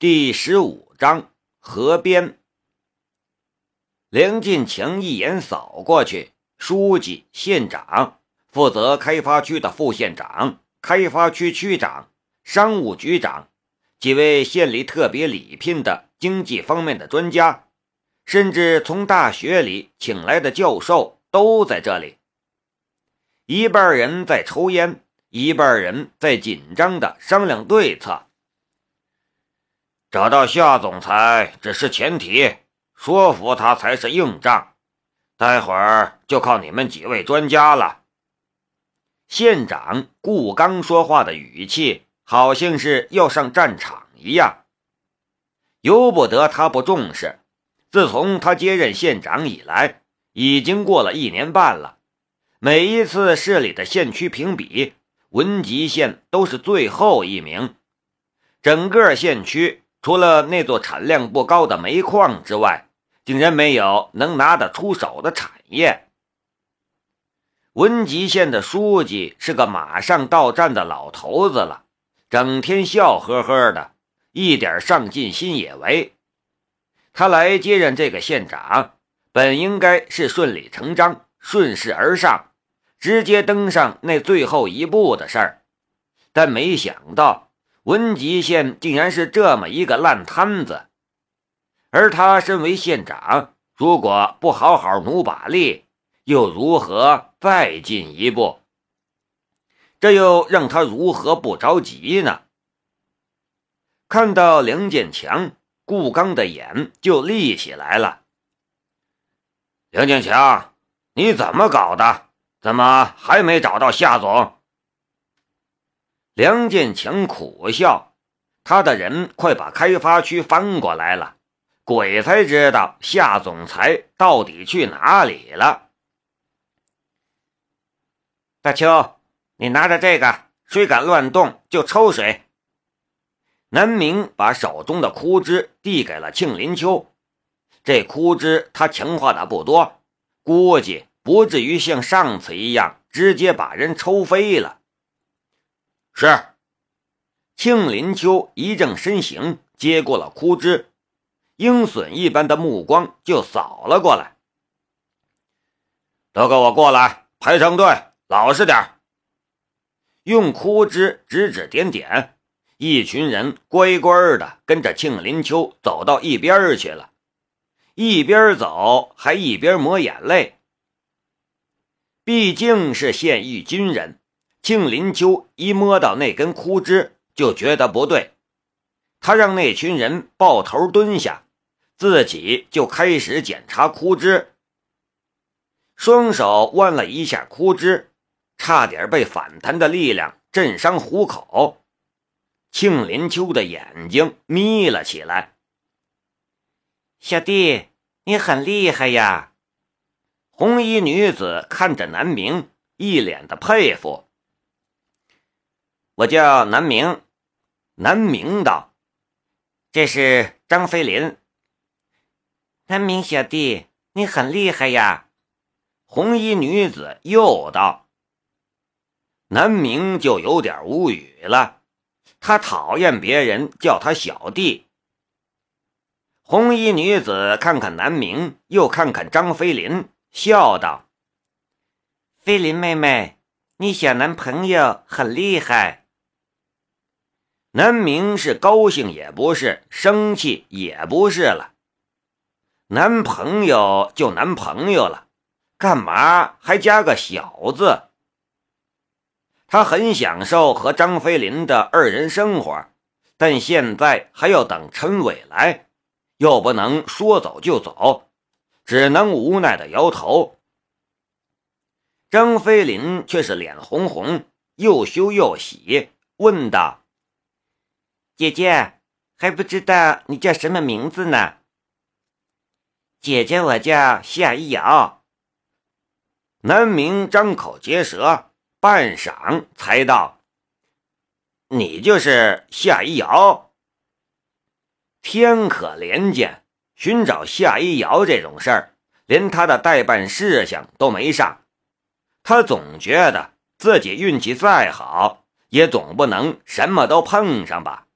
第十五章河边。梁进强一眼扫过去，书记、县长、负责开发区的副县长、开发区区长、商务局长，几位县里特别礼聘的经济方面的专家，甚至从大学里请来的教授都在这里。一半人在抽烟，一半人在紧张的商量对策。找到夏总裁只是前提，说服他才是硬仗。待会儿就靠你们几位专家了。县长顾刚说话的语气好像是要上战场一样，由不得他不重视。自从他接任县长以来，已经过了一年半了。每一次市里的县区评比，文集县都是最后一名，整个县区。除了那座产量不高的煤矿之外，竟然没有能拿得出手的产业。文集县的书记是个马上到站的老头子了，整天笑呵呵的，一点上进心也没。他来接任这个县长，本应该是顺理成章、顺势而上，直接登上那最后一步的事儿，但没想到。文集县竟然是这么一个烂摊子，而他身为县长，如果不好好努把力，又如何再进一步？这又让他如何不着急呢？看到梁建强，顾刚的眼就立起来了。梁建强，你怎么搞的？怎么还没找到夏总？梁建强苦笑，他的人快把开发区翻过来了，鬼才知道夏总裁到底去哪里了。大邱，你拿着这个，谁敢乱动就抽谁。南明把手中的枯枝递给了庆林秋，这枯枝他强化的不多，估计不至于像上次一样直接把人抽飞了。是，庆林秋一正身形，接过了枯枝，鹰隼一般的目光就扫了过来。都给我过来，排成队，老实点用枯枝指指点点，一群人乖乖的跟着庆林秋走到一边去了，一边走还一边抹眼泪。毕竟是现役军人。庆林秋一摸到那根枯枝，就觉得不对。他让那群人抱头蹲下，自己就开始检查枯枝。双手弯了一下枯枝，差点被反弹的力量震伤虎口。庆林秋的眼睛眯了起来。小弟，你很厉害呀！红衣女子看着南明，一脸的佩服。我叫南明，南明道，这是张飞林。南明小弟，你很厉害呀！红衣女子又道。南明就有点无语了，他讨厌别人叫他小弟。红衣女子看看南明，又看看张飞林，笑道：“飞林妹妹，你小男朋友很厉害。”南明是高兴也不是，生气也不是了。男朋友就男朋友了，干嘛还加个小字？他很享受和张飞林的二人生活，但现在还要等陈伟来，又不能说走就走，只能无奈的摇头。张飞林却是脸红红，又羞又喜，问道。姐姐还不知道你叫什么名字呢。姐姐，我叫夏一瑶。南明张口结舌，半晌才道：“你就是夏一瑶。”天可怜见，寻找夏一瑶这种事儿，连他的代办事项都没上。他总觉得自己运气再好，也总不能什么都碰上吧。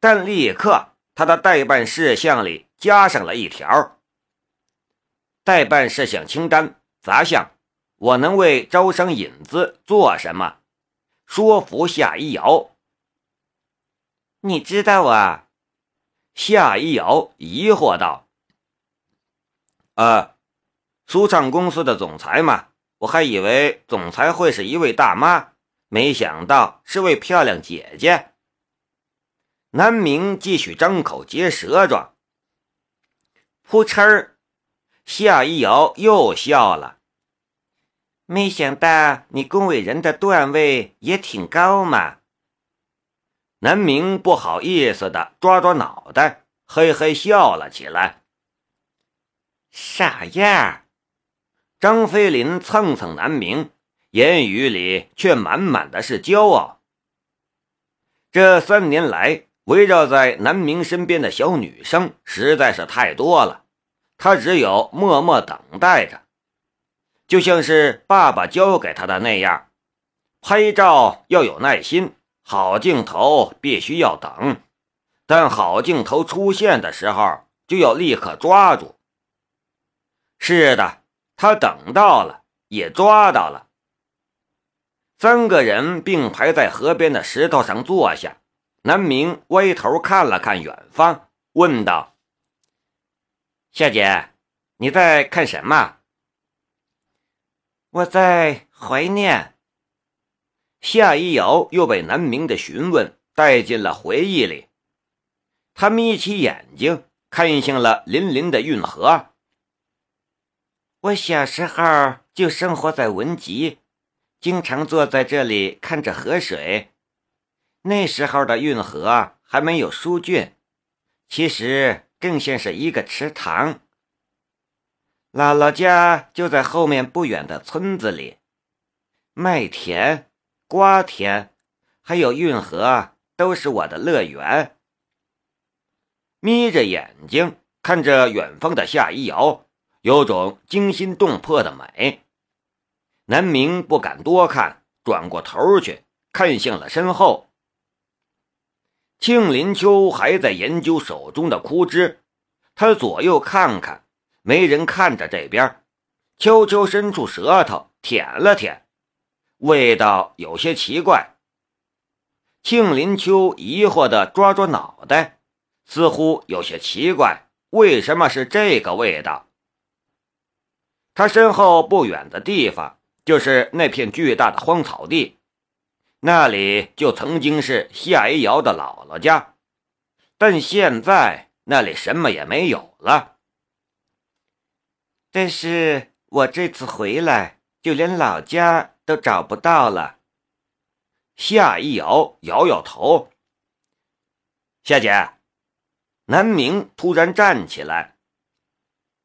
但立刻他的代办事项里加上了一条：代办事项清单杂项，我能为招商引资做什么？说服夏一瑶。你知道啊？夏一瑶疑惑道：“呃，舒畅公司的总裁嘛，我还以为总裁会是一位大妈，没想到是位漂亮姐姐。”南明继续张口结舌状。扑哧儿，夏一瑶又笑了。没想到你恭维人的段位也挺高嘛。南明不好意思的抓抓脑袋，嘿嘿笑了起来。傻样！张飞林蹭蹭南明，言语里却满满的是骄傲。这三年来，围绕在南明身边的小女生实在是太多了，他只有默默等待着，就像是爸爸教给他的那样，拍照要有耐心。好镜头必须要等，但好镜头出现的时候就要立刻抓住。是的，他等到了，也抓到了。三个人并排在河边的石头上坐下，南明歪头看了看远方，问道：“夏姐，你在看什么？”“我在怀念。”夏一瑶又被南明的询问带进了回忆里，他眯起眼睛看向了粼粼的运河。我小时候就生活在文集，经常坐在这里看着河水。那时候的运河还没有疏浚，其实更像是一个池塘。姥姥家就在后面不远的村子里，麦田。瓜田，还有运河，都是我的乐园。眯着眼睛看着远方的夏一瑶，有种惊心动魄的美。南明不敢多看，转过头去看向了身后。庆林秋还在研究手中的枯枝，他左右看看，没人看着这边，悄悄伸出舌头舔了舔。味道有些奇怪。庆林秋疑惑地抓抓脑袋，似乎有些奇怪，为什么是这个味道？他身后不远的地方就是那片巨大的荒草地，那里就曾经是夏一瑶的姥姥家，但现在那里什么也没有了。但是我这次回来，就连老家。都找不到了。夏一瑶摇摇头。夏姐，南明突然站起来。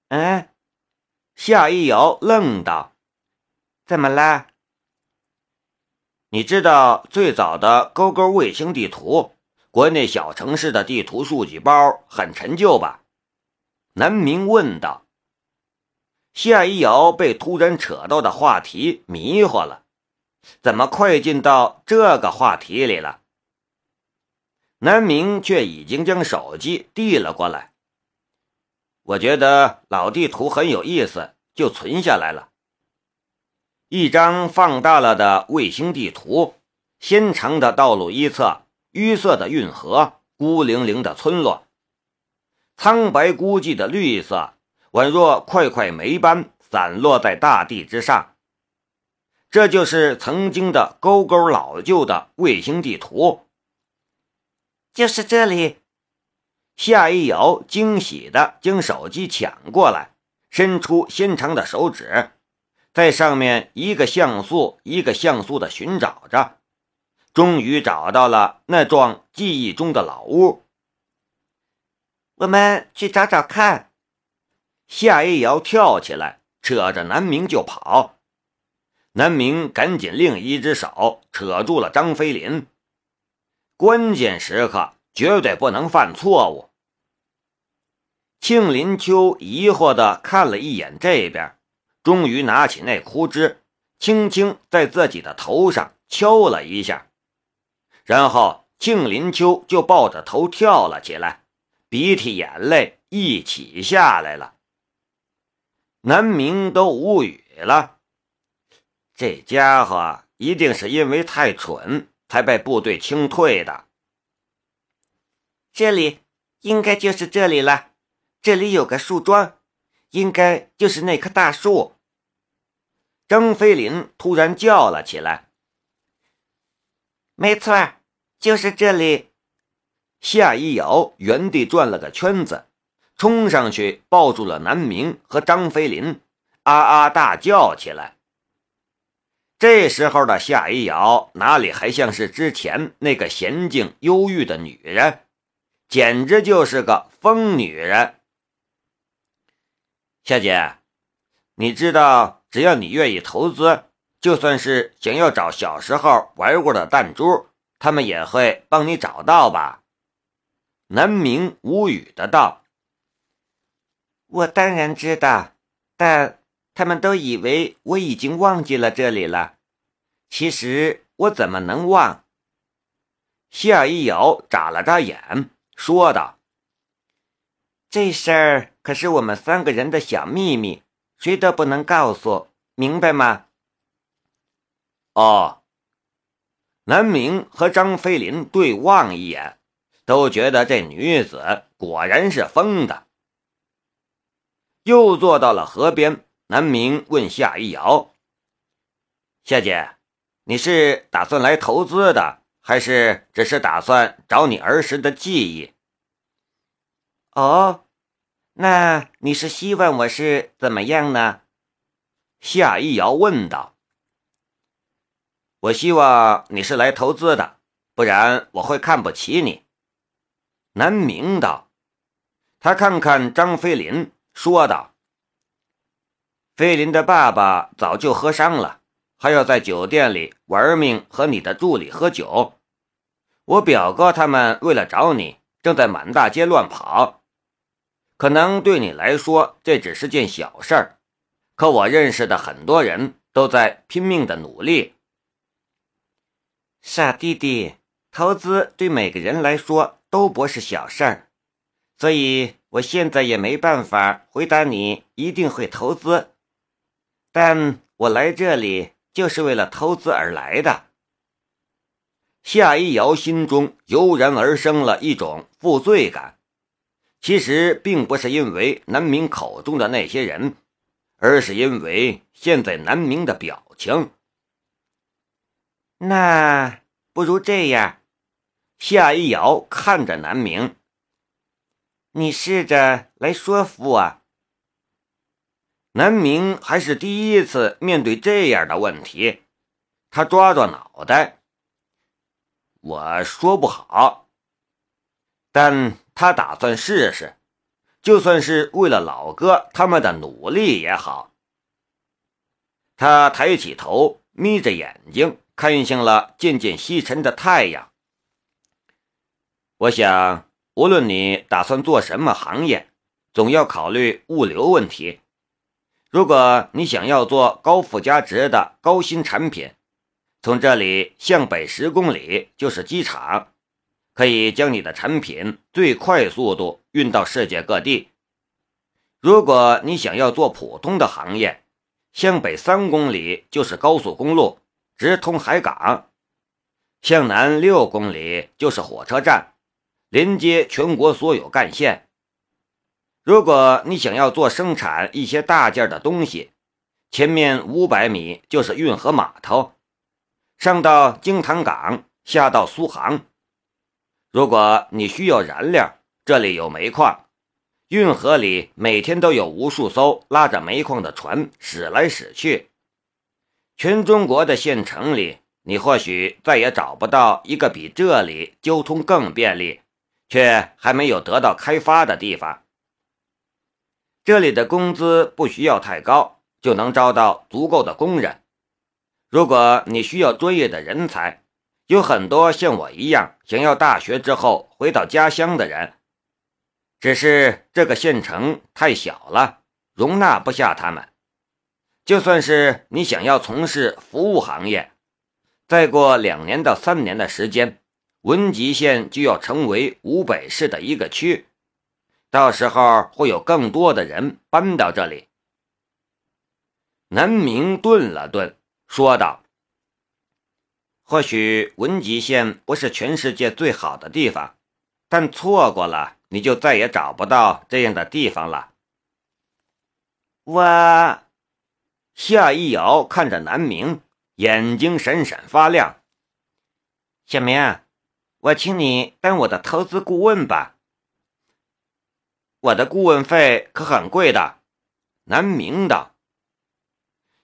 嗯，夏一瑶愣道：“怎么了？你知道最早的勾勾卫星地图，国内小城市的地图数据包很陈旧吧？”南明问道。夏一瑶被突然扯到的话题迷惑了，怎么快进到这个话题里了？南明却已经将手机递了过来。我觉得老地图很有意思，就存下来了。一张放大了的卫星地图，纤长的道路一侧，淤塞的运河，孤零零的村落，苍白孤寂的绿色。宛若块块煤般散落在大地之上，这就是曾经的沟沟老旧的卫星地图。就是这里，夏一瑶惊喜的将手机抢过来，伸出纤长的手指，在上面一个像素一个像素的寻找着，终于找到了那幢记忆中的老屋。我们去找找看。夏一瑶跳起来，扯着南明就跑。南明赶紧另一只手扯住了张飞林。关键时刻绝对不能犯错误。庆林秋疑惑地看了一眼这边，终于拿起那枯枝，轻轻在自己的头上敲了一下，然后庆林秋就抱着头跳了起来，鼻涕眼泪一起下来了。南明都无语了，这家伙一定是因为太蠢才被部队清退的。这里应该就是这里了，这里有个树桩，应该就是那棵大树。张飞林突然叫了起来：“没错，就是这里！”夏一瑶原地转了个圈子，冲上去抱住了南明和张飞林，啊啊大叫起来。这时候的夏一瑶哪里还像是之前那个娴静忧郁的女人？简直就是个疯女人，夏姐，你知道，只要你愿意投资，就算是想要找小时候玩过的弹珠，他们也会帮你找到吧？南明无语的道：“我当然知道，但他们都以为我已经忘记了这里了。其实我怎么能忘？”希尔一瑶眨了眨眼。说道：“这事儿可是我们三个人的小秘密，谁都不能告诉，明白吗？”哦。南明和张飞林对望一眼，都觉得这女子果然是疯的。又坐到了河边，南明问夏一瑶：“夏姐，你是打算来投资的？”还是只是打算找你儿时的记忆？哦，那你是希望我是怎么样呢？夏一瑶问道。我希望你是来投资的，不然我会看不起你。南明道。他看看张飞林，说道：“飞林的爸爸早就喝伤了。”还要在酒店里玩命和你的助理喝酒，我表哥他们为了找你，正在满大街乱跑。可能对你来说这只是件小事儿，可我认识的很多人都在拼命的努力。傻弟弟，投资对每个人来说都不是小事儿，所以我现在也没办法回答你一定会投资，但我来这里。就是为了投资而来的。夏一瑶心中油然而生了一种负罪感，其实并不是因为南明口中的那些人，而是因为现在南明的表情。那不如这样，夏一瑶看着南明，你试着来说服我。南明还是第一次面对这样的问题，他抓抓脑袋。我说不好，但他打算试试，就算是为了老哥他们的努力也好。他抬起头，眯着眼睛看向了渐渐西沉的太阳。我想，无论你打算做什么行业，总要考虑物流问题。如果你想要做高附加值的高新产品，从这里向北十公里就是机场，可以将你的产品最快速度运到世界各地。如果你想要做普通的行业，向北三公里就是高速公路，直通海港；向南六公里就是火车站，连接全国所有干线。如果你想要做生产一些大件的东西，前面五百米就是运河码头，上到京唐港，下到苏杭。如果你需要燃料，这里有煤矿，运河里每天都有无数艘拉着煤矿的船驶来驶去。全中国的县城里，你或许再也找不到一个比这里交通更便利，却还没有得到开发的地方。这里的工资不需要太高，就能招到足够的工人。如果你需要专业的人才，有很多像我一样想要大学之后回到家乡的人。只是这个县城太小了，容纳不下他们。就算是你想要从事服务行业，再过两年到三年的时间，文集县就要成为吴北市的一个区，到时候会有更多的人搬到这里。南明顿了顿，说道：“或许文集县不是全世界最好的地方，但错过了，你就再也找不到这样的地方了。”我夏一瑶看着南明，眼睛闪闪发亮。小明，我请你当我的投资顾问吧。我的顾问费可很贵的。南明道。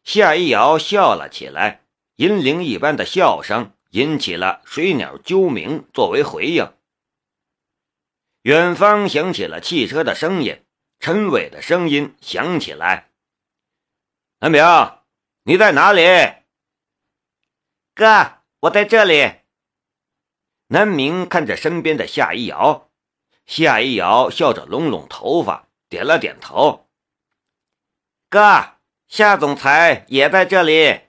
夏一瑶笑了起来，银铃一般的笑声引起了水鸟啾鸣，作为回应。远方响起了汽车的声音，陈伟的声音响起来：“南明，你在哪里？”“哥，我在这里。”南明看着身边的夏一瑶，夏一瑶笑着拢拢头发，点了点头：“哥。”夏总裁也在这里。